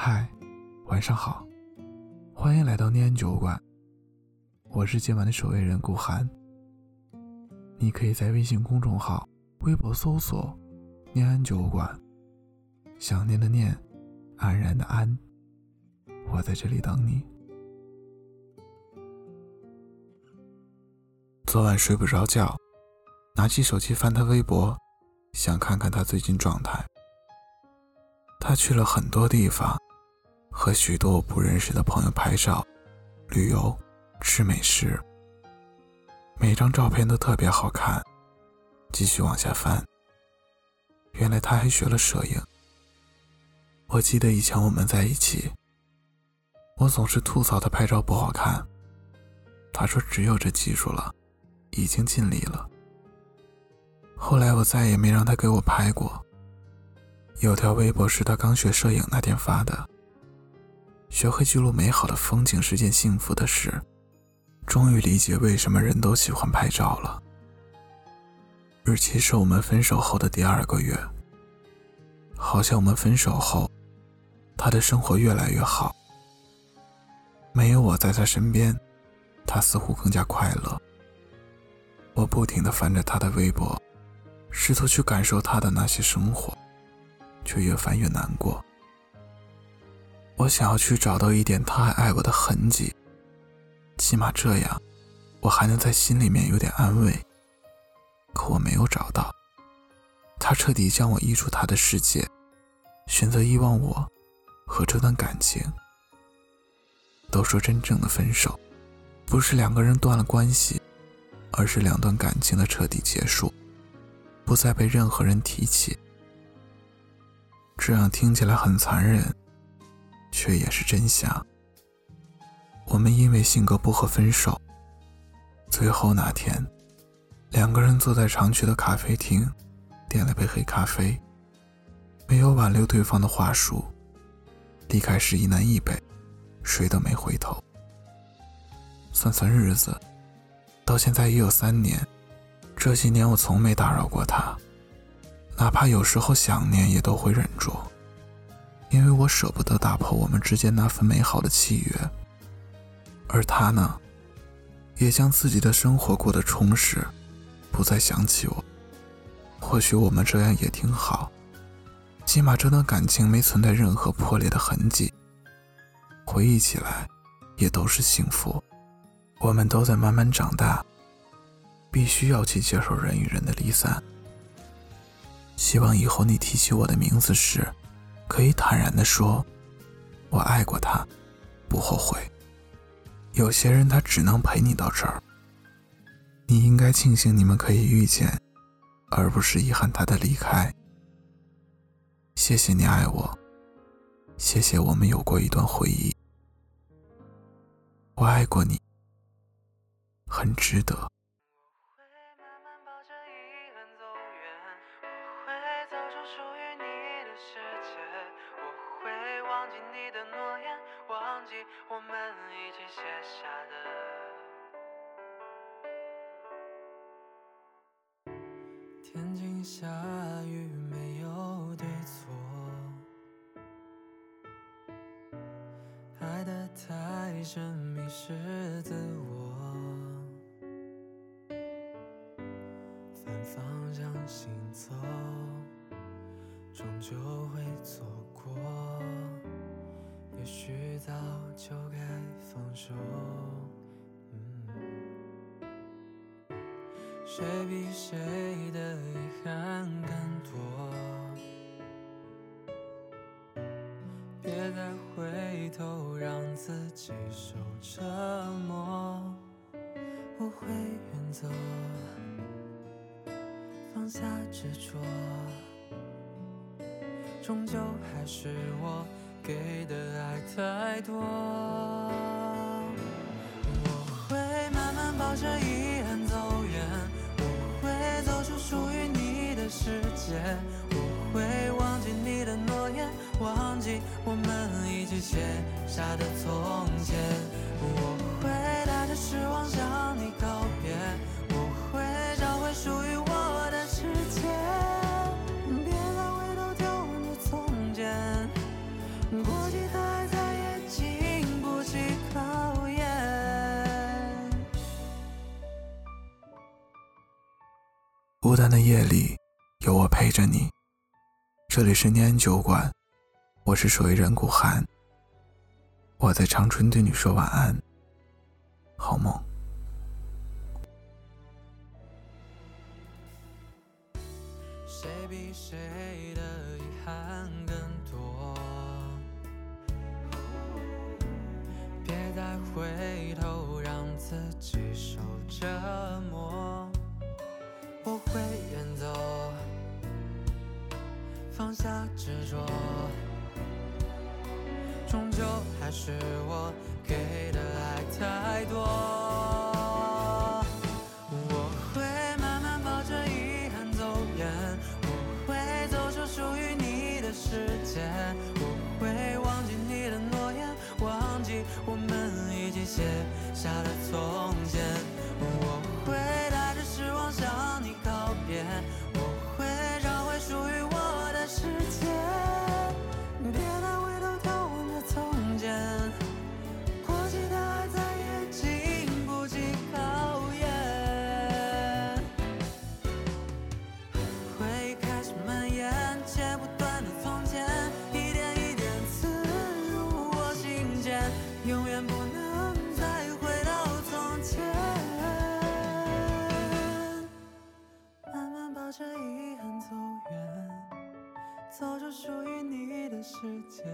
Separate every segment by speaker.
Speaker 1: 嗨，晚上好，欢迎来到念安酒馆。我是今晚的守卫人顾寒。你可以在微信公众号、微博搜索“念安酒馆”，想念的念，安然的安，我在这里等你。昨晚睡不着觉，拿起手机翻他微博，想看看他最近状态。他去了很多地方，和许多我不认识的朋友拍照、旅游、吃美食，每张照片都特别好看。继续往下翻，原来他还学了摄影。我记得以前我们在一起，我总是吐槽他拍照不好看，他说只有这技术了，已经尽力了。后来我再也没让他给我拍过。有条微博是他刚学摄影那天发的。学会记录美好的风景是件幸福的事，终于理解为什么人都喜欢拍照了。日期是我们分手后的第二个月。好像我们分手后，他的生活越来越好。没有我在他身边，他似乎更加快乐。我不停地翻着他的微博，试图去感受他的那些生活。却越翻越难过。我想要去找到一点他还爱我的痕迹，起码这样，我还能在心里面有点安慰。可我没有找到，他彻底将我移出他的世界，选择遗忘我和这段感情。都说真正的分手，不是两个人断了关系，而是两段感情的彻底结束，不再被任何人提起。这样听起来很残忍，却也是真相。我们因为性格不合分手。最后那天，两个人坐在常去的咖啡厅，点了杯黑咖啡，没有挽留对方的话术，离开时一南一北，谁都没回头。算算日子，到现在已有三年，这几年我从没打扰过他。哪怕有时候想念，也都会忍住，因为我舍不得打破我们之间那份美好的契约。而他呢，也将自己的生活过得充实，不再想起我。或许我们这样也挺好，起码这段感情没存在任何破裂的痕迹。回忆起来，也都是幸福。我们都在慢慢长大，必须要去接受人与人的离散。希望以后你提起我的名字时，可以坦然地说：“我爱过他，不后悔。”有些人他只能陪你到这儿，你应该庆幸你们可以遇见，而不是遗憾他的离开。谢谢你爱我，谢谢我们有过一段回忆，我爱过你，很值得。
Speaker 2: 下的。天晴下雨没有对错，爱得太深迷失自我，反方向行走，终究会谁比谁的遗憾更多？别再回头，让自己受折磨。我会远走，放下执着，终究还是我。给的爱太多，世界，我会忘记你的诺言，忘记我们一起写下的从前。我会带着失望向你告别，我会找回属于我的世界。别再回头，丢了从前。过去的爱再也经不起考验。
Speaker 1: 孤单的夜里。有我陪着你。这里是念安酒馆，我是守夜人顾寒。我在长春对你说晚安，好梦。
Speaker 2: 下执着，终究还是我给的爱太多。属于你的世界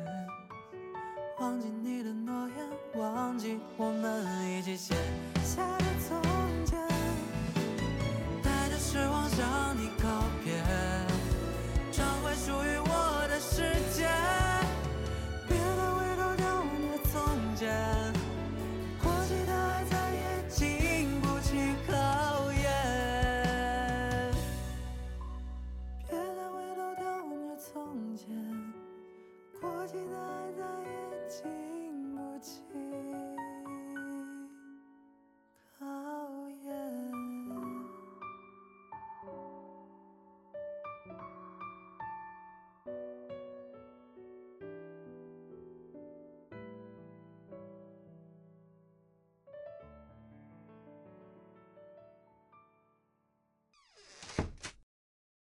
Speaker 2: 忘记你的诺言忘记我们一起写。下的从前带着失望向你告别找回属于